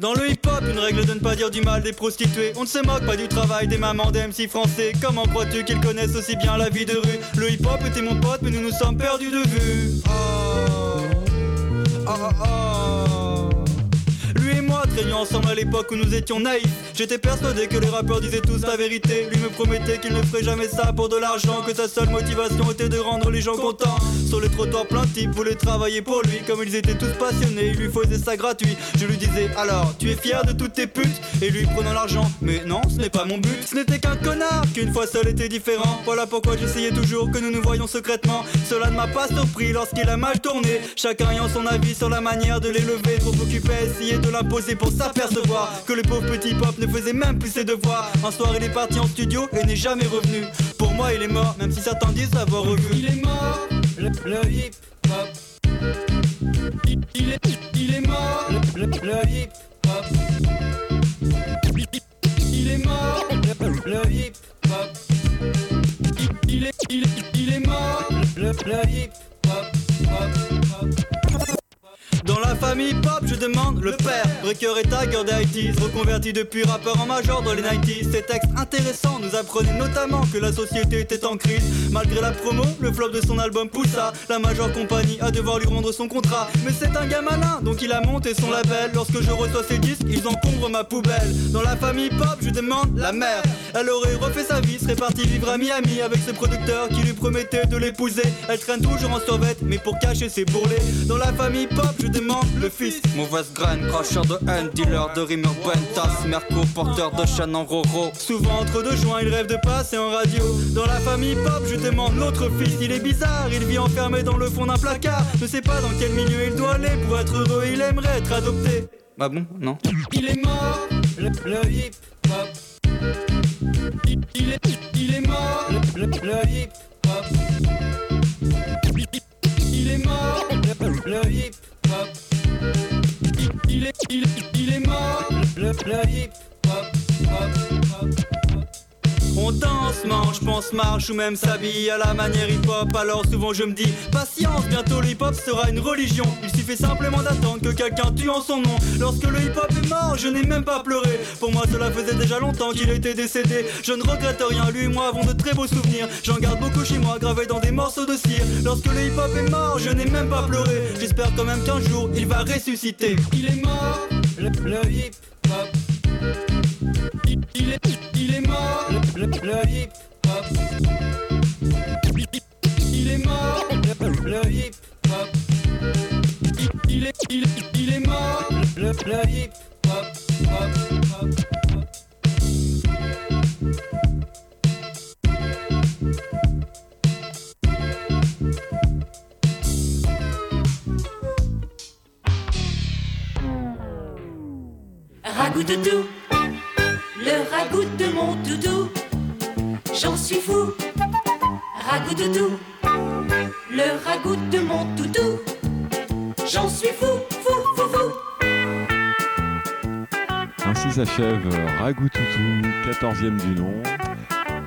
Dans le hip-hop, une règle de ne pas dire du mal des prostituées. On ne se moque pas du travail des mamans des français. Comment crois-tu qu'ils connaissent aussi bien la vie de rue? Le hip-hop était mon pote, mais nous nous sommes perdus de vue. Oh, oh, oh. Ensemble à l'époque où nous étions naïfs. J'étais persuadé que les rappeurs disaient tous la vérité. Lui me promettait qu'il ne ferait jamais ça pour de l'argent, que sa seule motivation était de rendre les gens contents. Sur les trottoirs, plein de types voulaient travailler pour lui. Comme ils étaient tous passionnés, il lui faisait ça gratuit. Je lui disais alors, tu es fier de toutes tes putes? Et lui prenant l'argent, mais non, ce n'est pas mon but. Ce n'était qu'un connard, qu'une fois seul était différent. Voilà pourquoi j'essayais toujours que nous nous voyions secrètement. Cela ne m'a pas surpris lorsqu'il a mal tourné. Chacun ayant son avis sur la manière de l'élever. Trop occupé à essayer de l'imposer pour s'apercevoir que le pauvre petit pop ne faisait même plus ses devoirs. Un soir, il est parti en studio et n'est jamais revenu. Pour moi, il est mort, même si certains disent l'avoir revu. Il est mort, le, le hip hop. Il, est, il est mort, le, hip hop. Il est mort, le, hip hop. Il, il est, il, est- mort, le, hip hop. Dans la famille pop, je demande le père. Breaker et Tiger des 80s, reconverti depuis rappeur en major dans les 90s. Ces textes intéressants nous apprenaient notamment que la société était en crise. Malgré la promo, le flop de son album poussa la major compagnie à devoir lui rendre son contrat. Mais c'est un gars malin, donc il a monté son label. Lorsque je reçois ses disques, ils encombrent ma poubelle. Dans la famille pop, je demande la mère. Elle aurait refait sa vie, serait partie vivre à Miami avec ses producteurs qui lui promettaient de l'épouser. Elle traîne toujours en survette, mais pour cacher ses bourrelets. Dans la famille pop, je le fils. Mauvaise graine, cracheur de haine, dealer de rimeur Buentas, Merco, porteur de chaîne en roro. Souvent entre deux joints, il rêve de passer en radio. Dans la famille pop, je demande l'autre fils. Il est bizarre, il vit enfermé dans le fond d'un placard. Ne sait pas dans quel milieu il doit aller pour être heureux. Il aimerait être adopté. Bah bon, non. Il est mort, le, le hip marche ou même s'habille à la manière hip-hop. Alors souvent je me dis, patience, bientôt le hip-hop sera une religion. Il suffit simplement d'attendre que quelqu'un tue en son nom. Lorsque le hip-hop est mort, je n'ai même pas pleuré. Pour moi, cela faisait déjà longtemps qu'il était décédé. Je ne regrette rien, lui et moi avons de très beaux souvenirs. J'en garde beaucoup chez moi, gravés dans des morceaux de cire. Lorsque le hip-hop est mort, je n'ai même pas pleuré. J'espère quand même qu'un jour il va ressusciter. Il est mort, le hip-hop. le hip hop, hop, hop, doudou, le ragout de mon doudou, j'en suis fou. Ragout doudou, le ragout de mon doudou. Ainsi s'achève Ragoutoutou, 14e du nom.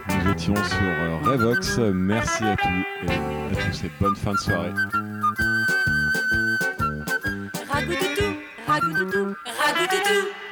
Nous étions sur Revox. Merci à tous et à tous et bonne fin de soirée. Ragoutoutou, ragoutoutou, ragoutoutou.